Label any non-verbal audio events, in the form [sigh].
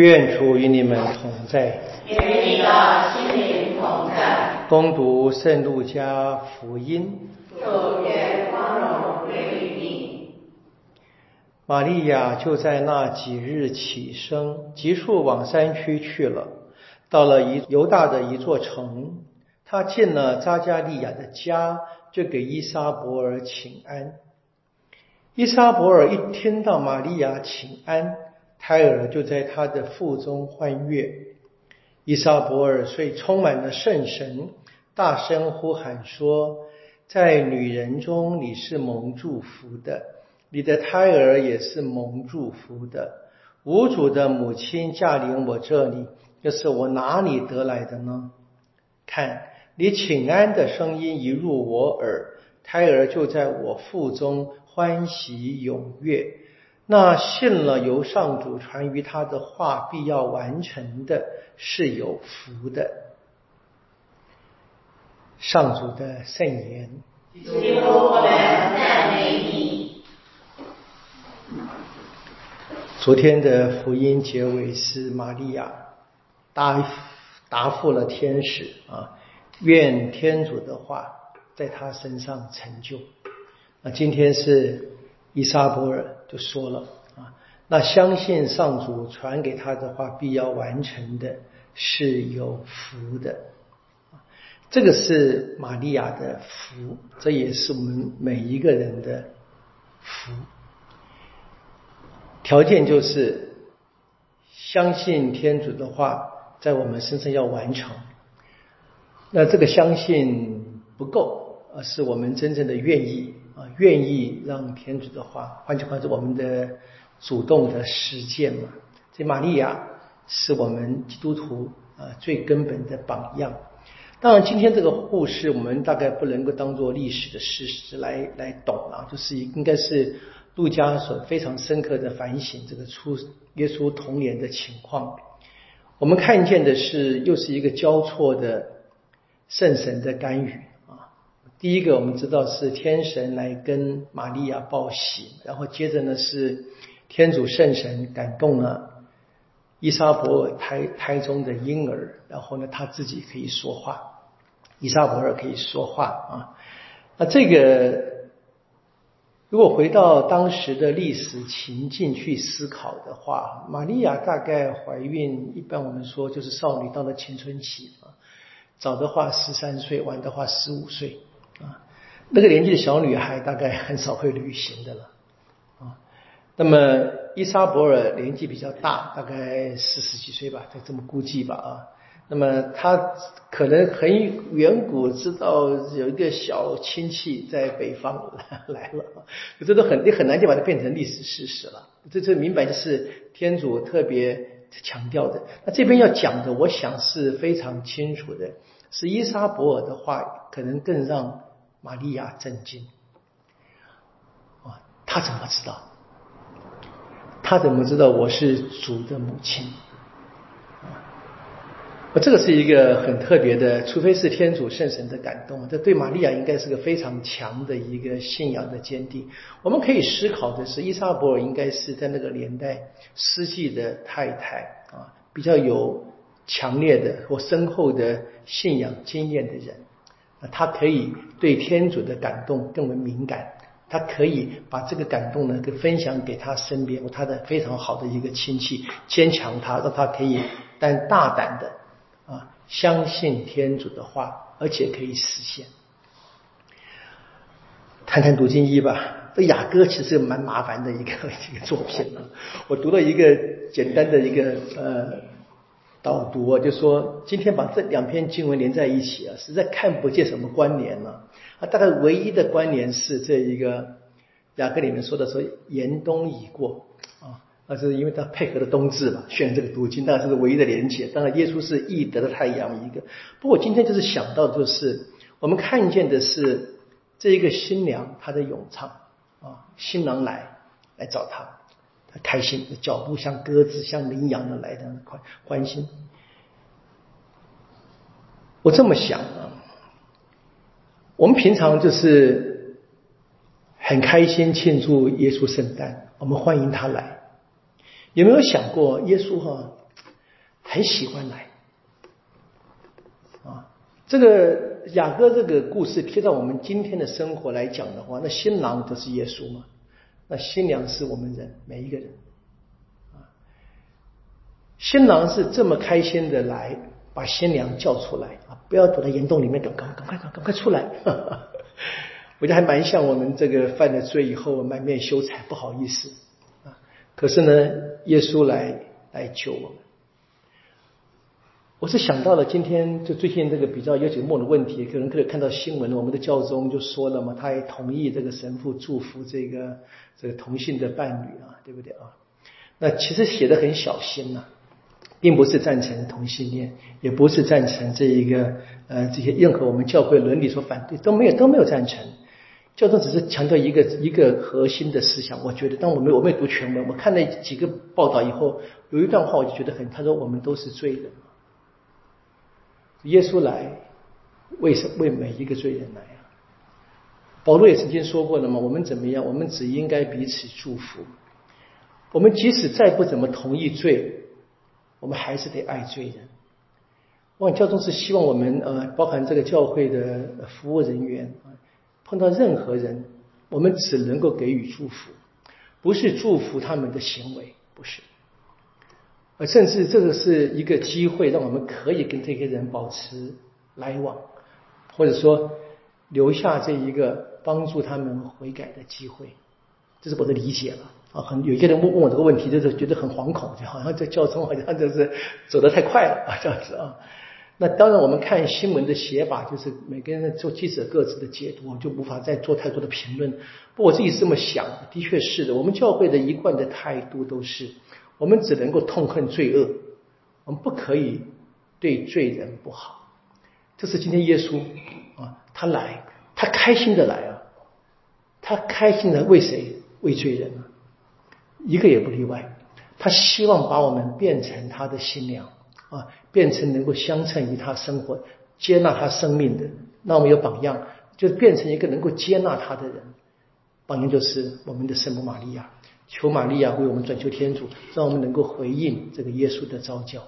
愿主与你们同在。与你的心灵同在。攻读圣路加福音。主愿光荣归于你。玛利亚就在那几日起身，急速往山区去了。到了一犹大的一座城，他进了扎加利亚的家，就给伊莎伯尔请安。伊莎伯尔一听到玛利亚请安，胎儿就在他的腹中欢悦。伊莎伯尔遂充满了圣神，大声呼喊说：“在女人中你是蒙祝福的，你的胎儿也是蒙祝福的。无主的母亲驾临我这里。”这是我哪里得来的呢？看你请安的声音一入我耳，胎儿就在我腹中欢喜踊跃。那信了由上主传于他的话必要完成的，是有福的。上主的圣言。主我们赞美你。昨天的福音结尾是玛利亚。答答复了天使啊，愿天主的话在他身上成就。那今天是伊莎伯尔就说了啊，那相信上主传给他的话必要完成的，是有福的。这个是玛利亚的福，这也是我们每一个人的福。条件就是相信天主的话。在我们身上要完成，那这个相信不够，而是我们真正的愿意愿意让天主的话，换句话说，我们的主动的实践嘛。这玛利亚是我们基督徒啊最根本的榜样。当然，今天这个故事我们大概不能够当做历史的事实来来懂啊，就是应该是路加所非常深刻的反省这个出耶稣童年的情况。我们看见的是，又是一个交错的圣神的干预。第一个，我们知道是天神来跟玛利亚报喜，然后接着呢是天主圣神感动了伊莎伯尔胎胎中的婴儿，然后呢他自己可以说话，伊莎伯尔可以说话啊。那这个。如果回到当时的历史情境去思考的话，玛利亚大概怀孕，一般我们说就是少女到了青春期啊，早的话十三岁，晚的话十五岁啊，那个年纪的小女孩大概很少会旅行的了啊。那么伊莎伯尔年纪比较大，大概四十几岁吧，就这么估计吧啊。那么他可能很远古知道有一个小亲戚在北方来了，这都很你很难就把它变成历史事实了。这这明白就是天主特别强调的。那这边要讲的，我想是非常清楚的，是伊莎伯尔的话可能更让玛利亚震惊。啊，他怎么知道？他怎么知道我是主的母亲？啊这个是一个很特别的，除非是天主圣神的感动，这对玛利亚应该是个非常强的一个信仰的坚定。我们可以思考的是，伊莎伯尔应该是在那个年代实际的太太啊，比较有强烈的或深厚的信仰经验的人，他可以对天主的感动更为敏感，他可以把这个感动呢，给分享给他身边他的非常好的一个亲戚，坚强他，让他可以但大胆的。啊，相信天主的话，而且可以实现。谈谈读经一吧。这雅歌其实蛮麻烦的一个 [laughs] 一个作品啊。我读了一个简单的一个呃导读啊，就说今天把这两篇经文连在一起啊，实在看不见什么关联了。啊，大概唯一的关联是这一个雅各里面说的说严冬已过啊。那是因为他配合的冬至嘛，选这个读经，当然是唯一的连结。当然，耶稣是易得的太阳一个。不过今天就是想到，就是我们看见的是这一个新娘她的咏唱啊，新郎来来找她，开心，脚步像鸽子，像羚羊的来的快欢心。我这么想啊，我们平常就是很开心庆祝耶稣圣诞，我们欢迎他来。有没有想过，耶稣哈很喜欢来。啊，这个雅各这个故事贴到我们今天的生活来讲的话，那新郎就是耶稣嘛，那新娘是我们人每一个人。啊，新郎是这么开心的来把新娘叫出来啊，不要躲在岩洞里面等，赶赶快赶赶快出来。[laughs] 我觉得还蛮像我们这个犯了罪以后满面羞惭，不好意思啊。可是呢，耶稣来来救我们。我是想到了今天就最近这个比较有点梦的问题，可能可以看到新闻，我们的教宗就说了嘛，他也同意这个神父祝福这个这个同性的伴侣啊，对不对啊？那其实写的很小心呐，并不是赞成同性恋，也不是赞成这一个呃这些任何我们教会伦理所反对都没有都没有赞成。教宗只是强调一个一个核心的思想，我觉得当我们我没读全文，我看了几个报道以后，有一段话我就觉得很，他说我们都是罪人。耶稣来，为什为每一个罪人来啊？保罗也曾经说过了嘛，我们怎么样？我们只应该彼此祝福。我们即使再不怎么同意罪，我们还是得爱罪人。望教宗是希望我们呃，包含这个教会的服务人员，碰到任何人，我们只能够给予祝福，不是祝福他们的行为，不是。呃，甚至这个是一个机会，让我们可以跟这些人保持来往，或者说留下这一个帮助他们悔改的机会，这是我的理解了啊。很有些人问问我这个问题，就是觉得很惶恐，就好像这教宗好像就是走得太快了啊，这样子啊。那当然，我们看新闻的写法，就是每个人做记者各自的解读，就无法再做太多的评论。不，我自己是这么想，的确是的，我们教会的一贯的态度都是。我们只能够痛恨罪恶，我们不可以对罪人不好。这是今天耶稣啊，他来，他开心的来啊，他开心的为谁？为罪人啊，一个也不例外。他希望把我们变成他的新娘啊，变成能够相称于他生活、接纳他生命的。那我们有榜样，就变成一个能够接纳他的人。榜样就是我们的圣母玛利亚。求玛利亚为我们转求天主，让我们能够回应这个耶稣的召叫。